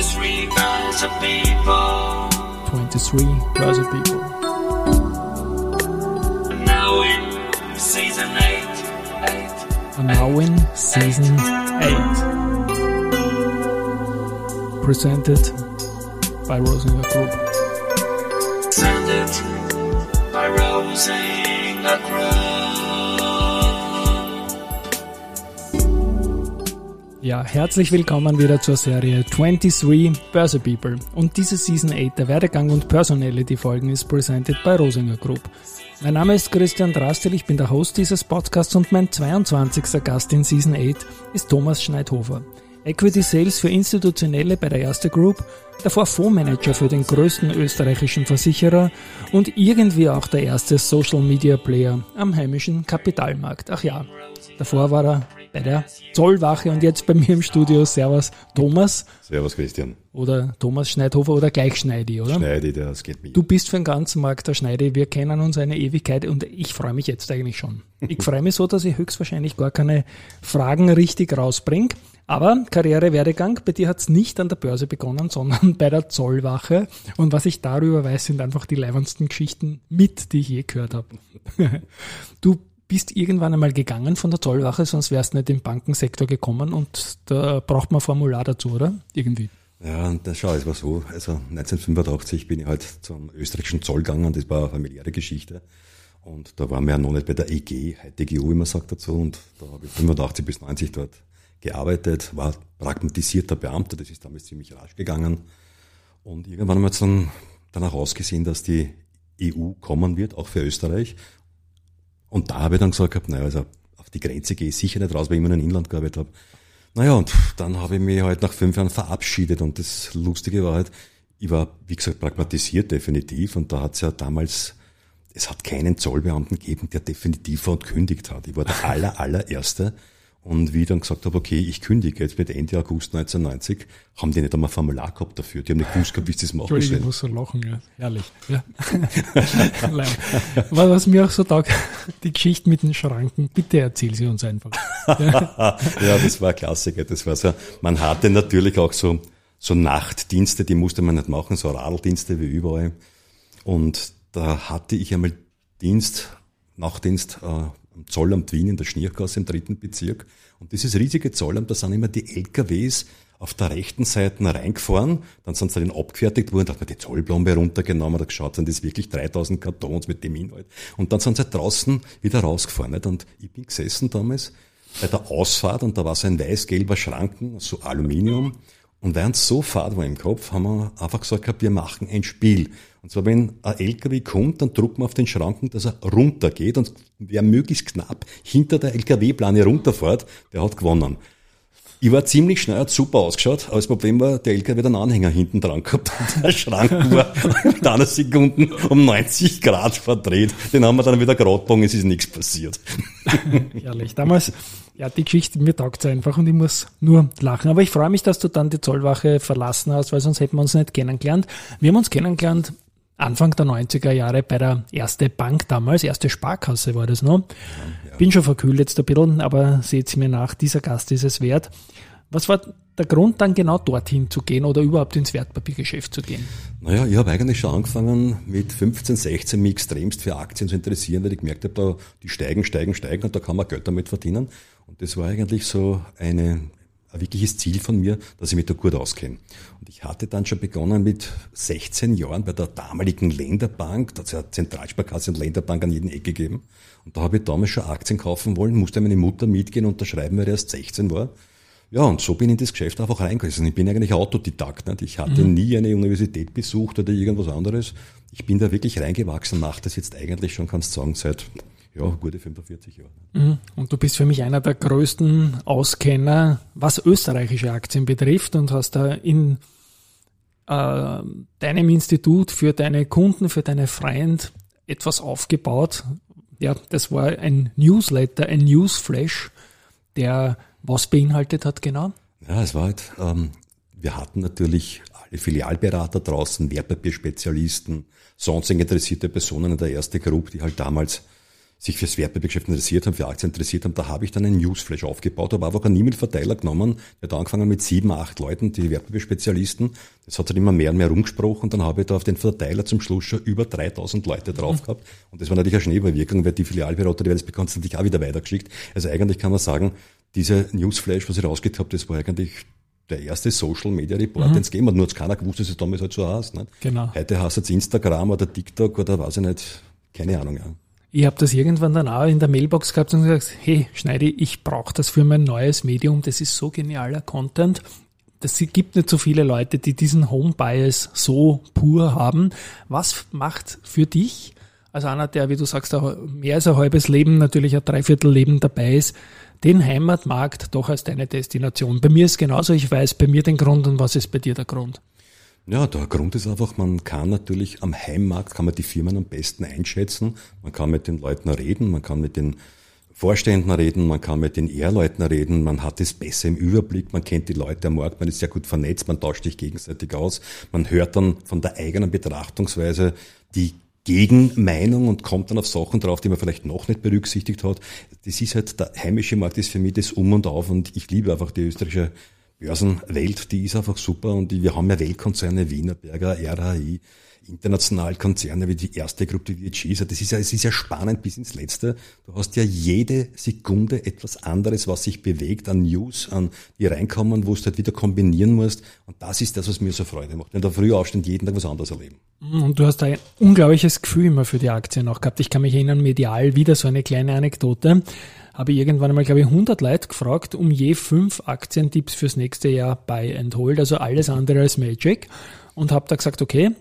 23 thousand people. 23 Börse People. Now in season 8. 8. And now in season 8. Presented by Rosinger Group. Presented by Rosinger Group. Ja, herzlich willkommen wieder zur Serie 23 Börse People. Und diese Season 8 der Werdegang und Personality Folgen ist presented by Rosinger Group. Mein Name ist Christian Drastel, ich bin der Host dieses Podcasts und mein 22. Gast in Season 8 ist Thomas Schneidhofer. Equity Sales für Institutionelle bei der Erste Group, davor Fondsmanager für den größten österreichischen Versicherer und irgendwie auch der erste Social Media Player am heimischen Kapitalmarkt. Ach ja, davor war er bei der Zollwache und jetzt bei mir im Studio. Servus Thomas Servus Christian. oder Thomas Schneidhofer oder gleich Schneidi, oder? Schneide, das geht mir. Du bist für den ganzen Markt der Schneide. Wir kennen uns eine Ewigkeit und ich freue mich jetzt eigentlich schon. Ich freue mich so, dass ich höchstwahrscheinlich gar keine Fragen richtig rausbringe. Aber Karrierewerdegang, bei dir hat's nicht an der Börse begonnen, sondern bei der Zollwache. Und was ich darüber weiß, sind einfach die leibendsten Geschichten mit, die ich je gehört habe. Du bist irgendwann einmal gegangen von der Zollwache, sonst wärst du nicht im Bankensektor gekommen und da braucht man ein Formular dazu, oder? Irgendwie. Ja, und das schau, es war so, also 1985 bin ich halt zum österreichischen Zoll gegangen, das war eine familiäre Geschichte. Und da waren wir ja noch nicht bei der EG, EGU, wie man sagt dazu, und da habe ich 85 bis 90 dort gearbeitet, war pragmatisierter Beamter, das ist damals ziemlich rasch gegangen. Und irgendwann haben wir dann danach ausgesehen, dass die EU kommen wird, auch für Österreich. Und da habe ich dann gesagt, gehabt, naja, also auf die Grenze gehe ich sicher nicht raus, weil ich immer in Inland gearbeitet habe. Naja, und dann habe ich mich halt nach fünf Jahren verabschiedet. Und das Lustige war halt, ich war, wie gesagt, pragmatisiert definitiv. Und da hat es ja damals, es hat keinen Zollbeamten gegeben, der definitiv war und kündigt hat. Ich war der aller, allererste. Und wie ich dann gesagt habe, okay, ich kündige jetzt mit Ende August 1990, haben die nicht einmal ein Formular gehabt dafür. Die haben nicht gewusst, gehabt, wie sie das machen Entschuldigung, ich sollen. muss so lachen, ja. Herrlich. Ja. Was mir auch so taugt, die Geschichte mit den Schranken, bitte erzähl sie uns einfach. ja, das war ein Klassiker. Das war so, man hatte natürlich auch so, so Nachtdienste, die musste man nicht machen, so Radeldienste wie überall. Und da hatte ich einmal Dienst, Nachtdienst, äh, am Zollamt Wien in der Schniergasse im dritten Bezirk. Und dieses riesige Zollamt, da sind immer die LKWs auf der rechten Seite reingefahren, dann sind sie dann abgefertigt worden, da hat man die Zollplombe runtergenommen, da geschaut, sind das wirklich 3000 Kartons mit dem Inhalt. Und dann sind sie draußen wieder rausgefahren. Nicht? Und ich bin gesessen damals bei der Ausfahrt und da war so ein weiß-gelber Schranken, so Aluminium. Und während es so fad war im Kopf, haben wir einfach gesagt wir machen ein Spiel. Und zwar, wenn ein LKW kommt, dann drucken wir auf den Schranken, dass er runtergeht und wer möglichst knapp hinter der LKW-Plane runterfährt, der hat gewonnen. Ich war ziemlich schnell, hat super ausgeschaut, aber das Problem war, der LKW hat einen Anhänger hinten dran gehabt und der Schrank war mit einer Sekunde um 90 Grad verdreht. Den haben wir dann wieder gerade gebogen, es ist nichts passiert. Herrlich. Damals, ja, die Geschichte, mir taugt einfach und ich muss nur lachen. Aber ich freue mich, dass du dann die Zollwache verlassen hast, weil sonst hätten wir uns nicht kennengelernt. Wir haben uns kennengelernt Anfang der 90er Jahre bei der Erste Bank damals, Erste Sparkasse war das noch. Bin schon verkühlt jetzt ein bisschen, aber seht mir nach, dieser Gast ist es wert. Was war der Grund dann genau dorthin zu gehen oder überhaupt ins Wertpapiergeschäft zu gehen? Naja, ich habe eigentlich schon angefangen mit 15, 16 mich extremst für Aktien zu interessieren, weil ich gemerkt habe, da, die steigen, steigen, steigen und da kann man Geld damit verdienen. Und das war eigentlich so eine, ein wirkliches Ziel von mir, dass ich mich da gut auskenne. Und ich hatte dann schon begonnen mit 16 Jahren bei der damaligen Länderbank, da hat es ja Zentralsparkasse und Länderbank an jeden Eck gegeben. Und da habe ich damals schon Aktien kaufen wollen, musste meine Mutter mitgehen und unterschreiben, weil er erst 16 war. Ja, und so bin ich in das Geschäft einfach reingegangen. Ich bin eigentlich Autodidakt. Nicht? Ich hatte Mhm. nie eine Universität besucht oder irgendwas anderes. Ich bin da wirklich reingewachsen, mache das jetzt eigentlich schon, kannst du sagen, seit ja, gute 45 Jahren. Mhm. Und du bist für mich einer der größten Auskenner, was österreichische Aktien betrifft und hast da in äh, deinem Institut für deine Kunden, für deine Freund etwas aufgebaut. Ja, das war ein Newsletter, ein Newsflash, der was beinhaltet hat genau? Ja, es war halt, ähm, wir hatten natürlich alle Filialberater draußen, Wertpapierspezialisten, sonstige interessierte Personen in der ersten Gruppe, die halt damals sich fürs Wertpapiergeschäft interessiert haben, für Aktien interessiert haben, da habe ich dann einen Newsflash aufgebaut, habe einfach einen E-Mail-Verteiler genommen, der hat angefangen mit sieben, acht Leuten, die Wertpapierspezialisten. Das hat dann immer mehr und mehr rumgesprochen und dann habe ich da auf den Verteiler zum Schluss schon über 3000 Leute drauf mhm. gehabt. Und das war natürlich eine Schneeballwirkung, weil die Filialberater, die das bekannt natürlich auch wieder weitergeschickt. Also eigentlich kann man sagen, diese Newsflash, was ich rausgekriegt habe, das war eigentlich der erste Social Media Report, mhm. den es gegeben hat. Nur hat keiner gewusst, dass es damals halt so heißt. Nicht? Genau. Heute heißt es Instagram oder TikTok oder weiß ich nicht, keine Ahnung. Ja. Ich habe das irgendwann dann auch in der Mailbox gehabt und gesagt, hey Schneidi, ich brauche das für mein neues Medium, das ist so genialer Content. Das gibt nicht so viele Leute, die diesen Home Bias so pur haben. Was macht für dich, als einer, der, wie du sagst, mehr als ein halbes Leben, natürlich ein Dreiviertelleben dabei ist, den Heimatmarkt doch als deine Destination? Bei mir ist genauso, ich weiß bei mir den Grund und was ist bei dir der Grund? Ja, der Grund ist einfach, man kann natürlich am Heimmarkt, kann man die Firmen am besten einschätzen, man kann mit den Leuten reden, man kann mit den Vorständen reden, man kann mit den Ehrleuten reden, man hat es besser im Überblick, man kennt die Leute am Markt, man ist sehr gut vernetzt, man tauscht sich gegenseitig aus, man hört dann von der eigenen Betrachtungsweise die Gegenmeinung und kommt dann auf Sachen drauf, die man vielleicht noch nicht berücksichtigt hat. Das ist halt, der heimische Markt ist für mich das Um und Auf und ich liebe einfach die österreichische Börsenwelt, die ist einfach super. Und wir haben ja Weltkonzerne, Wienerberger, RHI, international Konzerne wie die erste Gruppe die VG. Das ist ja, es ist ja spannend bis ins Letzte. Du hast ja jede Sekunde etwas anderes, was sich bewegt an News, an die reinkommen, wo du halt wieder kombinieren musst. Und das ist das, was mir so Freude macht. Wenn du früh aufstehst, jeden Tag was anderes erleben. Und du hast ein unglaubliches Gefühl immer für die Aktien auch gehabt. Ich kann mich erinnern, medial wieder so eine kleine Anekdote habe ich irgendwann einmal, glaube ich, 100 Leute gefragt, um je fünf Aktientipps fürs nächste Jahr Buy and Hold, also alles andere als Magic. Und habe da gesagt, okay,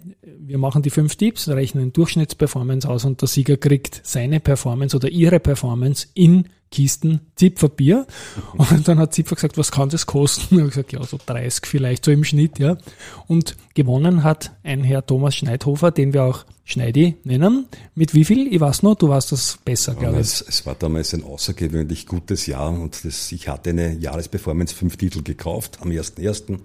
wir machen die fünf Tipps, rechnen Durchschnittsperformance aus und der Sieger kriegt seine Performance oder ihre Performance in Kisten Zipferbier. Und dann hat Zipfer gesagt, was kann das kosten? Und ich gesagt, ja, so 30 vielleicht, so im Schnitt, ja. Und gewonnen hat ein Herr Thomas Schneidhofer, den wir auch Schneidi nennen. Mit wie viel? Ich weiß noch, du warst das besser, glaube ich. Es, es war damals ein außergewöhnlich gutes Jahr und das, ich hatte eine Jahresperformance fünf Titel gekauft am 1.1.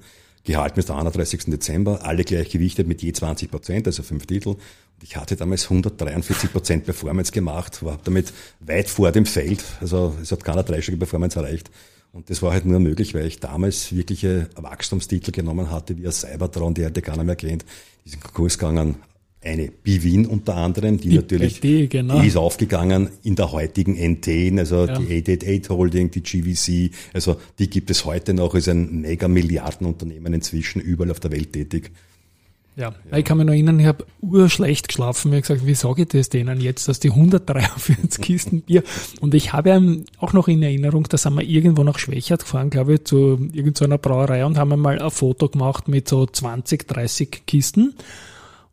gehalten bis 31. Dezember, alle gleich gewichtet mit je 20 Prozent, also fünf Titel. Und ich hatte damals 143 Prozent Performance gemacht, war damit weit vor dem Feld, also es hat keiner dreistellige Performance erreicht. Und das war halt nur möglich, weil ich damals wirkliche Wachstumstitel genommen hatte, wie ein Cybertron, die heute keiner mehr kennt. Die sind Kurs gegangen eine BWIN unter anderem, die, die natürlich, BD, genau. die ist aufgegangen in der heutigen NT, also ja. die 888 Holding, die GVC, also die gibt es heute noch, ist ein mega Milliardenunternehmen inzwischen überall auf der Welt tätig. Ja, ja. ich kann mich noch erinnern, ich habe urschlecht geschlafen. Mir gesagt, wie sage ich das denen jetzt, dass die 143 Kisten Bier und ich habe auch noch in Erinnerung, da sind wir irgendwo nach Schwächert gefahren, glaube ich, zu irgendeiner Brauerei und haben einmal ein Foto gemacht mit so 20, 30 Kisten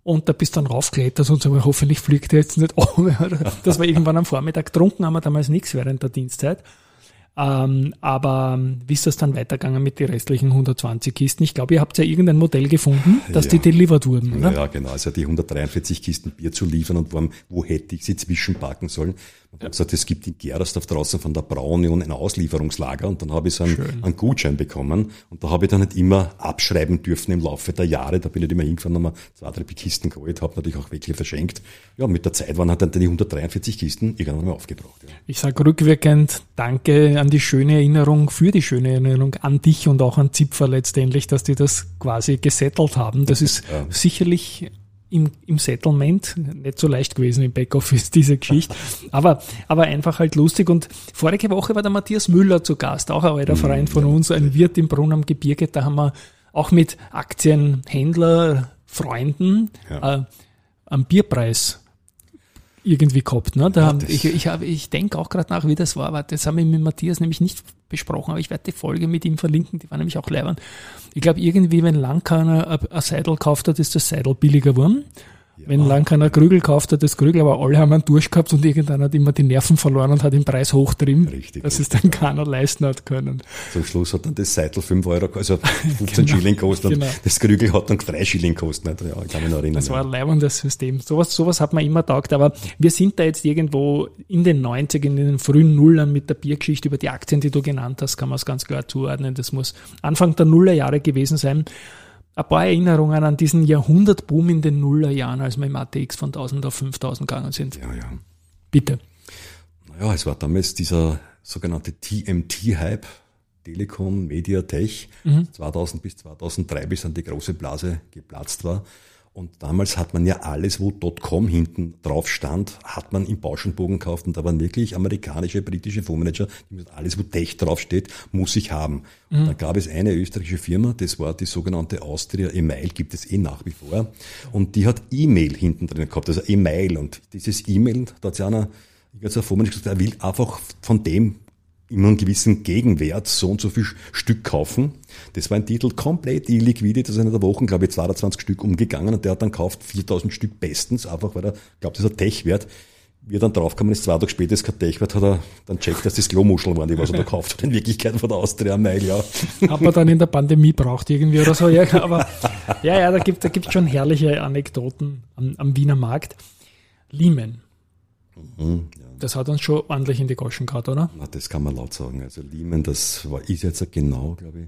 und da bist dann raufklettert und so, hoffentlich fliegt er jetzt nicht um. Das war irgendwann am Vormittag. Getrunken haben wir damals nichts während der Dienstzeit. Ähm, aber wie ist das dann weitergegangen mit den restlichen 120 Kisten? Ich glaube, ihr habt ja irgendein Modell gefunden, dass ja. die delivered wurden, oder? Ja, genau. Also die 143 Kisten Bier zu liefern und wo, wo hätte ich sie zwischenpacken sollen? Ich habe gesagt, es gibt in Gerersdorf draußen von der Braunion ein Auslieferungslager und dann habe ich so einen, einen, Gutschein bekommen und da habe ich dann nicht immer abschreiben dürfen im Laufe der Jahre. Da bin ich immer hingefahren, habe mir zwei, drei Kisten geholt, habe natürlich auch welche verschenkt. Ja, mit der Zeit waren halt dann die 143 Kisten irgendwann mal aufgebraucht. Ja. Ich sage rückwirkend Danke an die schöne Erinnerung, für die schöne Erinnerung an dich und auch an Zipfer letztendlich, dass die das quasi gesettelt haben. Das ist ja. sicherlich im, im Settlement nicht so leicht gewesen im Backoffice, diese Geschichte. Aber, aber einfach halt lustig. Und vorige Woche war der Matthias Müller zu Gast, auch ein alter Freund von uns, ein Wirt im Brunnen am Gebirge. Da haben wir auch mit Aktienhändler, Freunden ja. äh, am Bierpreis irgendwie gehabt. Ne? Da, ja, ich ich, hab, ich denke auch gerade nach, wie das war, aber das haben wir mit Matthias nämlich nicht besprochen, aber ich werde die Folge mit ihm verlinken, die war nämlich auch leibend. Ich glaube, irgendwie, wenn Langkeiner ein Seidel gekauft hat, ist das Seidel billiger geworden. Ja. Wenn lang keiner Krügel kauft, hat das Krügel, aber alle haben einen Durst gehabt und irgendeiner hat immer die Nerven verloren und hat den Preis hochtrieben, Richtig, dass es dann keiner leisten hat können. Zum Schluss hat dann das Seitel 5 Euro, also 15 genau, Schilling kostet genau. und das Krügel hat dann 3 Schilling kostet. Ja, kann mich noch erinnern. Das war ein leibendes System. Sowas, sowas hat man immer taugt, aber wir sind da jetzt irgendwo in den 90 in den frühen Nullern mit der Biergeschichte über die Aktien, die du genannt hast, kann man es ganz klar zuordnen. Das muss Anfang der Nullerjahre gewesen sein ein paar Erinnerungen an diesen Jahrhundertboom in den Nullerjahren, als wir im ATX von 1000 auf 5000 gegangen sind. Ja, ja. Bitte. Naja, es war damals dieser sogenannte TMT-Hype, Telekom, Media, Tech, mhm. 2000 bis 2003, bis dann die große Blase geplatzt war. Und damals hat man ja alles, wo .com hinten drauf stand, hat man im Bauschenbogen gekauft und da waren wirklich amerikanische, britische Fondsmanager, die gesagt, alles, wo Tech draufsteht, muss ich haben. Mhm. Da gab es eine österreichische Firma, das war die sogenannte Austria Email, gibt es eh nach wie vor. Und die hat E-Mail hinten drin gehabt, also E-Mail. Und dieses E-Mail, da hat sich einer, ich habe Fondsmanager gesagt, er will einfach von dem immer einen gewissen Gegenwert so und so viel Stück kaufen. Das war ein Titel komplett illiquide, das ist in der Woche, glaube ich, 22 Stück umgegangen und der hat dann gekauft 4000 Stück bestens, einfach weil er glaubt, das ist ein Tech-Wert. Wie er dann draufgekommen ist, zwei Tage später ist kein Tech-Wert, hat er dann checkt, dass das Klomuscheln waren, die was er da gekauft hat. In Wirklichkeit von der Austria Mail, ja. Hat man dann in der Pandemie braucht irgendwie oder so, ja, aber ja, ja, da gibt da gibt's schon herrliche Anekdoten am, am Wiener Markt. Lehman. Mhm. Das hat uns schon ordentlich in die Goschen gehabt, oder? Na, das kann man laut sagen. Also Lehman, das war, ist jetzt genau, glaube ich,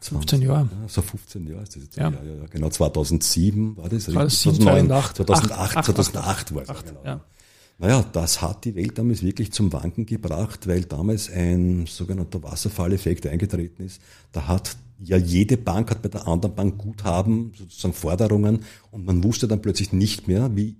15 Jahre. Ja, so 15 Jahre ist das jetzt. Ja. Ja, ja, genau, 2007 war das. 2007, 2009, 2008, 2008 war es. Genau. Ja. Naja, das hat die Welt damals wirklich zum Wanken gebracht, weil damals ein sogenannter Wasserfalleffekt eingetreten ist. Da hat ja jede Bank hat bei der anderen Bank Guthaben, sozusagen Forderungen und man wusste dann plötzlich nicht mehr, wie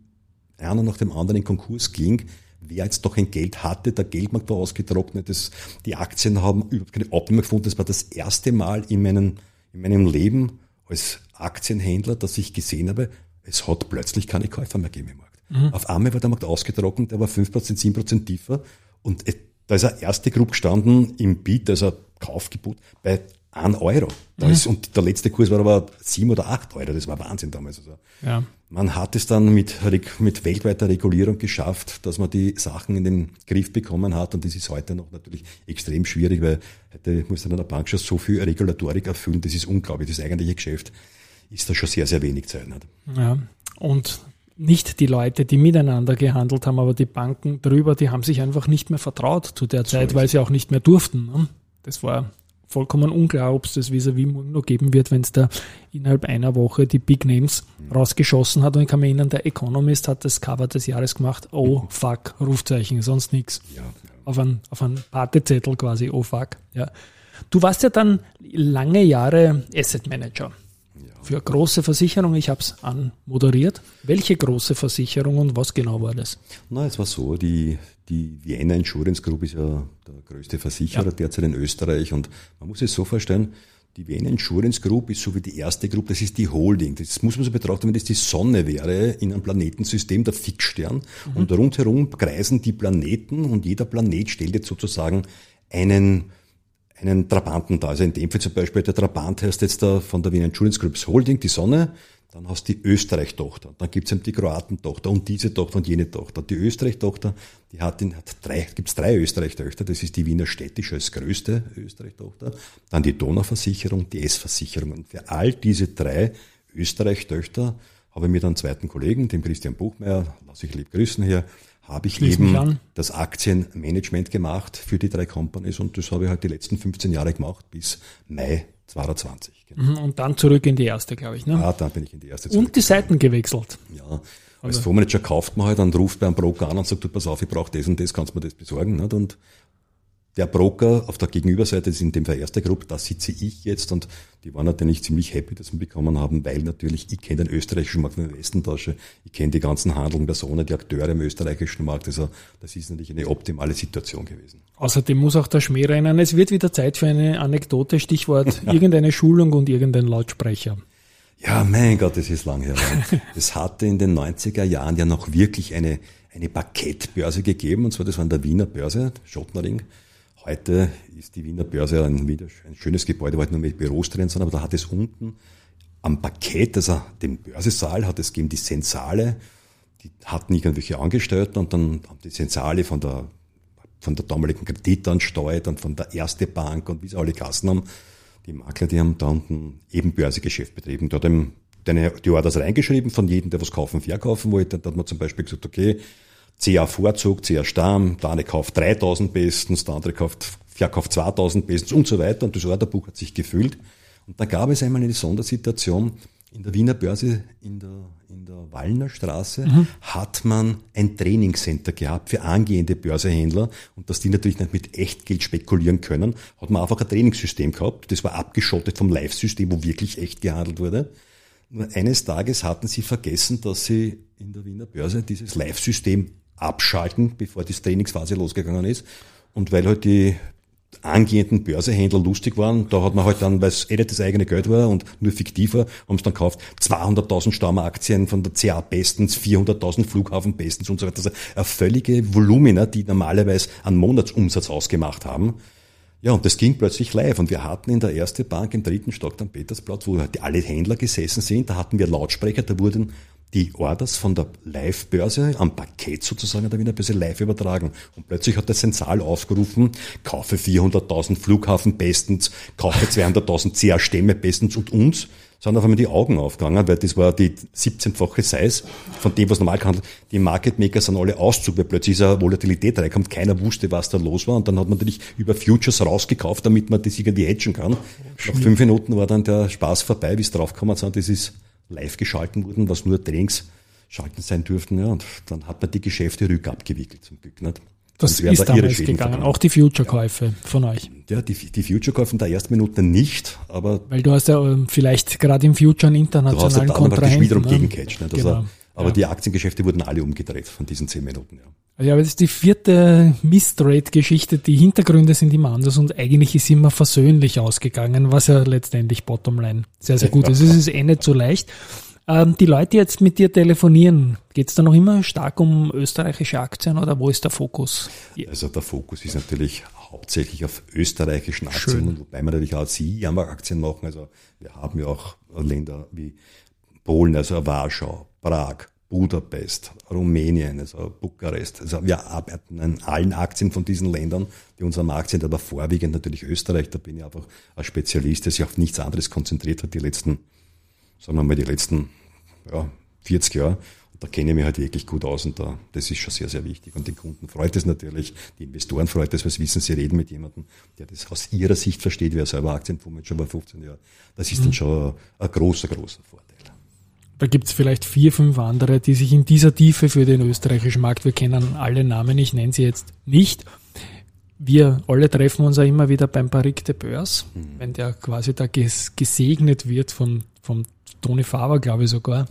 einer nach dem anderen in Konkurs ging, wer jetzt doch ein Geld hatte, der Geldmarkt war ausgetrocknet, das, die Aktien haben überhaupt keine Abnehmer gefunden. Das war das erste Mal in meinem, in meinem Leben als Aktienhändler, dass ich gesehen habe, es hat plötzlich keine Käufer mehr gegeben im Markt. Mhm. Auf einmal war der Markt ausgetrocknet, der war 5%, 7% tiefer und da ist eine erste Gruppe gestanden im Beat, also Kaufgebot, bei 1 Euro. Da mhm. ist, und der letzte Kurs war aber 7 oder 8 Euro. Das war Wahnsinn damals. Also ja. Man hat es dann mit, mit weltweiter Regulierung geschafft, dass man die Sachen in den Griff bekommen hat. Und das ist heute noch natürlich extrem schwierig, weil heute muss dann eine Bank schon so viel Regulatorik erfüllen. Das ist unglaublich. Das eigentliche Geschäft ist da schon sehr, sehr wenig Zeit. Ja. Und nicht die Leute, die miteinander gehandelt haben, aber die Banken drüber, die haben sich einfach nicht mehr vertraut zu der Zeit, so weil sie auch nicht mehr durften. Ne? Das war vollkommen unklar, ob es das vis-à-vis morgen noch geben wird, wenn es da innerhalb einer Woche die Big Names rausgeschossen hat. Und ich kann mich erinnern, der Economist hat das Cover des Jahres gemacht. Oh fuck, Rufzeichen, sonst nichts. Ja. Auf einen auf ein Partezettel quasi, oh fuck. Ja. Du warst ja dann lange Jahre Asset Manager für große Versicherungen. Ich habe es anmoderiert. Welche große Versicherung und was genau war das? Na, es war so, die, die Vienna Insurance Group ist ja der größte Versicherer ja. derzeit in Österreich und man muss es so vorstellen, die Vienna Insurance Group ist so wie die erste Group, das ist die Holding. Das muss man so betrachten, wenn das die Sonne wäre in einem Planetensystem, der Fixstern. Mhm. Und rundherum kreisen die Planeten und jeder Planet stellt jetzt sozusagen einen einen Trabanten da. Also in dem Fall zum Beispiel der Trabant heißt jetzt da von der Wiener Insurance Groups Holding, die Sonne, dann hast du die Österreich-Tochter, dann gibt's eben die Kroaten-Tochter und diese Tochter und jene Tochter. Die Österreich-Tochter, die hat, in, hat drei, gibt's drei Österreich-Töchter, das ist die Wiener Städtische als größte Österreich-Tochter, dann die Donauversicherung, die S-Versicherung. Und für all diese drei Österreich-Töchter habe ich mir dann einen zweiten Kollegen, dem Christian Buchmeier, lasse ich lieb grüßen hier, habe ich Schließ eben das Aktienmanagement gemacht für die drei Companies und das habe ich halt die letzten 15 Jahre gemacht bis Mai 2020. Genau. Mhm, und dann zurück in die erste, glaube ich. Ne? Ja, dann bin ich in die erste zurück. Und die Seiten gewechselt. Ja, als Fondsmanager kauft man halt, dann ruft bei einem Broker an und sagt, du pass auf, ich brauche das und das, kannst du mir das besorgen. Nicht? Und der Broker auf der Gegenüberseite, ist in dem Fall erste Gruppe, da sitze ich jetzt und die waren natürlich ziemlich happy, dass wir bekommen haben, weil natürlich ich kenne den österreichischen Markt in der Westentasche, ich kenne die ganzen handelnden Personen, die Akteure im österreichischen Markt, also das ist natürlich eine optimale Situation gewesen. Außerdem muss auch der Schmäh rennen. Es wird wieder Zeit für eine Anekdote, Stichwort irgendeine Schulung und irgendein Lautsprecher. Ja, mein Gott, das ist lang her. Es hatte in den 90er Jahren ja noch wirklich eine, eine Parkettbörse gegeben, und zwar das war in der Wiener Börse, Schottnering. Heute ist die Wiener Börse ein, ein schönes Gebäude, wo halt nur mit Büros drin sind, aber da hat es unten am Parkett, also dem Börsesaal, hat es gegeben die Sensale, die hatten irgendwelche Angestellten und dann haben die Sensale von der, von der damaligen Kreditanstalt und von der Erste Bank und wie sie alle Kassen haben, die Makler, die haben da unten eben Börsegeschäft betrieben. Dort haben die Orders reingeschrieben von jedem, der was kaufen, verkaufen wollte. Da hat man zum Beispiel gesagt, okay, CA Vorzug, CA Stamm, der eine kauft 3000 bestens, der andere kauft, verkauft 2000 bestens und so weiter und das Orderbuch hat sich gefüllt. Und da gab es einmal eine Sondersituation, in der Wiener Börse in der, in der Wallner Straße mhm. hat man ein Trainingscenter gehabt für angehende Börsehändler und dass die natürlich nicht mit Echtgeld spekulieren können, hat man einfach ein Trainingssystem gehabt. Das war abgeschottet vom Live-System, wo wirklich echt gehandelt wurde. Nur eines Tages hatten sie vergessen, dass sie in der Wiener Börse dieses Live-System abschalten, bevor die Trainingsphase losgegangen ist. Und weil halt die angehenden Börsehändler lustig waren. Da hat man halt dann, weil es eh nicht das eigene Geld war und nur fiktiver, haben sie dann gekauft 200.000 Stammaktien von der CA bestens, 400.000 Flughafen bestens und so weiter. Also eine völlige Volumina, die normalerweise einen Monatsumsatz ausgemacht haben. Ja, und das ging plötzlich live. Und wir hatten in der ersten Bank im dritten Stock am Petersplatz, wo halt alle Händler gesessen sind, da hatten wir Lautsprecher, da wurden die Orders von der Live-Börse am Paket sozusagen der Wiener Börse live übertragen. Und plötzlich hat der Sensal aufgerufen, kaufe 400.000 Flughafen bestens, kaufe 200.000 CA-Stämme bestens und uns sind auf einmal die Augen aufgegangen, weil das war die 17-fache Size von dem, was normal gehandelt Die Market Maker sind alle Auszug, weil plötzlich ist eine Volatilität reinkommt. Keiner wusste, was da los war. Und dann hat man natürlich über Futures rausgekauft, damit man das irgendwie hedgen kann. Nach fünf Minuten war dann der Spaß vorbei, wie es draufgekommen sind. Das ist live geschalten wurden, was nur Trainingsschalten sein dürften. Ja, und dann hat man die Geschäfte rückabgewickelt zum Glück. Nicht? Das ist da damals gegangen, verbraucht. auch die Future-Käufe ja. von euch. Ja, die, die Future-Käufe in der ersten Minute nicht, aber... Weil du hast ja ähm, vielleicht gerade im Future einen internationalen du hast ja Kontrahenten. wiederum ne? gegengecatcht. Nicht? Also, genau. Aber ja. die Aktiengeschäfte wurden alle umgedreht von diesen zehn Minuten. Ja. Ja, aber das ist die vierte Mistrate-Geschichte. Die Hintergründe sind immer anders und eigentlich ist immer versöhnlich ausgegangen, was ja letztendlich Bottomline sehr, sehr gut ist. Es ist eh nicht so leicht. Ähm, die Leute, die jetzt mit dir telefonieren, geht es da noch immer stark um österreichische Aktien oder wo ist der Fokus? Also der Fokus ist natürlich hauptsächlich auf österreichischen Aktien, Schön. wobei wir natürlich auch Sie-Aktien machen. Also wir haben ja auch Länder wie Polen, also Warschau, Prag, Budapest, Rumänien, also Bukarest. Also wir arbeiten an allen Aktien von diesen Ländern, die unser Markt sind, aber vorwiegend natürlich Österreich. Da bin ich einfach ein Spezialist, der sich auf nichts anderes konzentriert hat die letzten sagen wir mal, die letzten ja, 40 Jahre. Und da kenne ich mich halt wirklich gut aus und da, das ist schon sehr, sehr wichtig. Und den Kunden freut es natürlich, die Investoren freut es, weil sie wissen, sie reden mit jemandem, der das aus ihrer Sicht versteht, wer selber Aktienfonds schon bei 15 Jahren. Das ist mhm. dann schon ein, ein großer, großer Vorteil. Da gibt es vielleicht vier, fünf andere, die sich in dieser Tiefe für den österreichischen Markt, wir kennen alle Namen, ich nenne sie jetzt nicht, wir alle treffen uns ja immer wieder beim Parik de Börs, mhm. wenn der quasi da gesegnet wird von, vom Toni Faber, glaube ich sogar.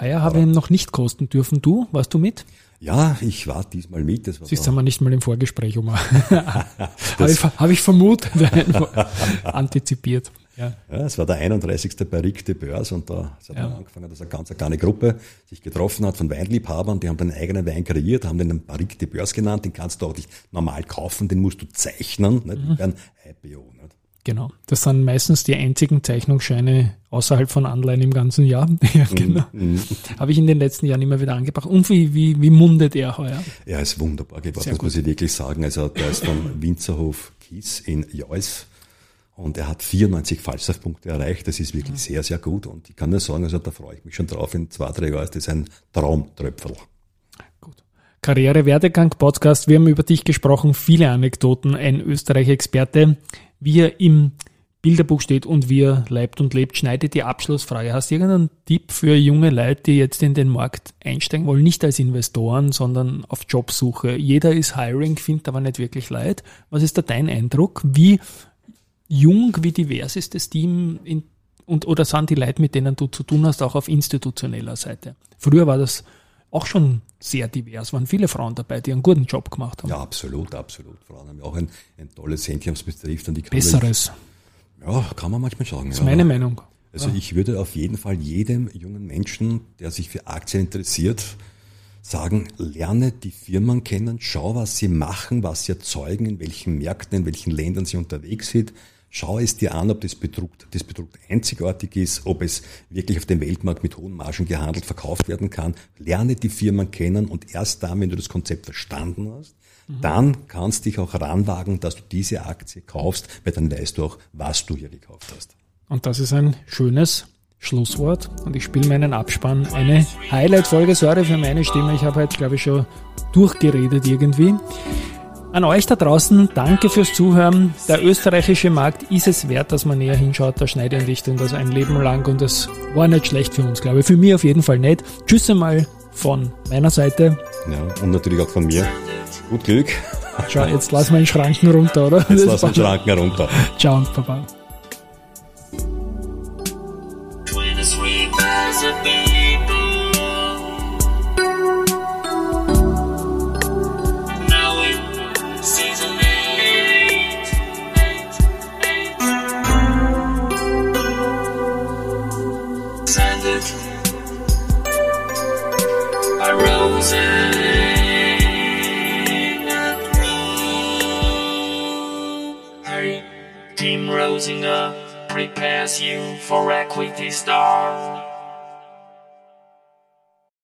Heuer habe ich ihn noch nicht kosten dürfen. Du, warst du mit? Ja, ich war diesmal mit. Das war Siehst du, wir nicht mal im Vorgespräch um. habe ich, hab ich vermutet, antizipiert. Ja. ja, es war der 31. Barrique de Beurs und da hat ja. angefangen, dass eine ganz kleine Gruppe sich getroffen hat von Weinliebhabern, die haben den eigenen Wein kreiert, haben den Barrique de Beurs genannt, den kannst du auch nicht normal kaufen, den musst du zeichnen, nicht? Mhm. ein IPO. Nicht? Genau. Das sind meistens die einzigen Zeichnungsscheine außerhalb von Anleihen im ganzen Jahr. ja, mhm, genau. Mm, Habe ich in den letzten Jahren immer wieder angebracht. Und wie, wie, wie mundet er heuer? Ja, ist wunderbar geworden, das muss ich wirklich sagen. Also der ist vom Winzerhof Kies in Jois und er hat 94 Fallsaftpunkte erreicht. Das ist wirklich mhm. sehr, sehr gut. Und ich kann nur sagen, also da freue ich mich schon drauf. In zwei, drei Jahren ist das ein Traumtröpfel. Karriere, Werdegang, Podcast. Wir haben über dich gesprochen, viele Anekdoten, ein Österreich-Experte wie er im Bilderbuch steht und wie er leibt und lebt, schneidet die Abschlussfrage. Hast du irgendeinen Tipp für junge Leute, die jetzt in den Markt einsteigen wollen? Nicht als Investoren, sondern auf Jobsuche. Jeder ist Hiring, findet aber nicht wirklich leid. Was ist da dein Eindruck? Wie jung, wie divers ist das Team in, und, oder sind die Leute, mit denen du zu tun hast, auch auf institutioneller Seite? Früher war das auch schon sehr divers, waren viele Frauen dabei, die einen guten Job gemacht haben. Ja, absolut, absolut. Frauen haben ja auch ein, ein tolles Händchen, was betrifft. Und die Besseres. ja, kann man manchmal sagen. Das ist ja. meine Meinung. Also ja. ich würde auf jeden Fall jedem jungen Menschen, der sich für Aktien interessiert, sagen, lerne die Firmen kennen, schau, was sie machen, was sie erzeugen, in welchen Märkten, in welchen Ländern sie unterwegs sind, Schau es dir an, ob das Produkt, das Produkt einzigartig ist, ob es wirklich auf dem Weltmarkt mit hohen Margen gehandelt, verkauft werden kann. Lerne die Firmen kennen und erst dann, wenn du das Konzept verstanden hast, mhm. dann kannst du dich auch ranwagen, dass du diese Aktie kaufst, weil dann weißt du auch, was du hier gekauft hast. Und das ist ein schönes Schlusswort und ich spiele meinen Abspann. Eine Highlight-Folge, sorry für meine Stimme, ich habe heute, glaube ich, schon durchgeredet irgendwie. An euch da draußen, danke fürs Zuhören. Der österreichische Markt ist es wert, dass man näher hinschaut, da Schneide und ich tun das ein Leben lang und das war nicht schlecht für uns, glaube ich. Für mich auf jeden Fall nicht. Tschüss einmal von meiner Seite. Ja, und natürlich auch von mir. Gut Glück. Schau, jetzt lassen wir den Schranken runter, oder? Jetzt lassen wir den Schranken runter. Ciao und Baba. Hey, Team Rosinger prepares you for Equity Star.